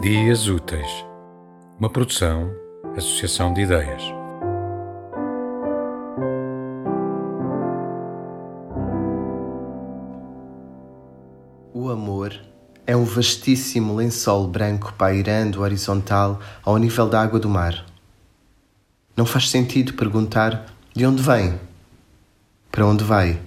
Dias Úteis, uma produção, associação de ideias. O amor é um vastíssimo lençol branco pairando horizontal ao nível da água do mar. Não faz sentido perguntar de onde vem, para onde vai.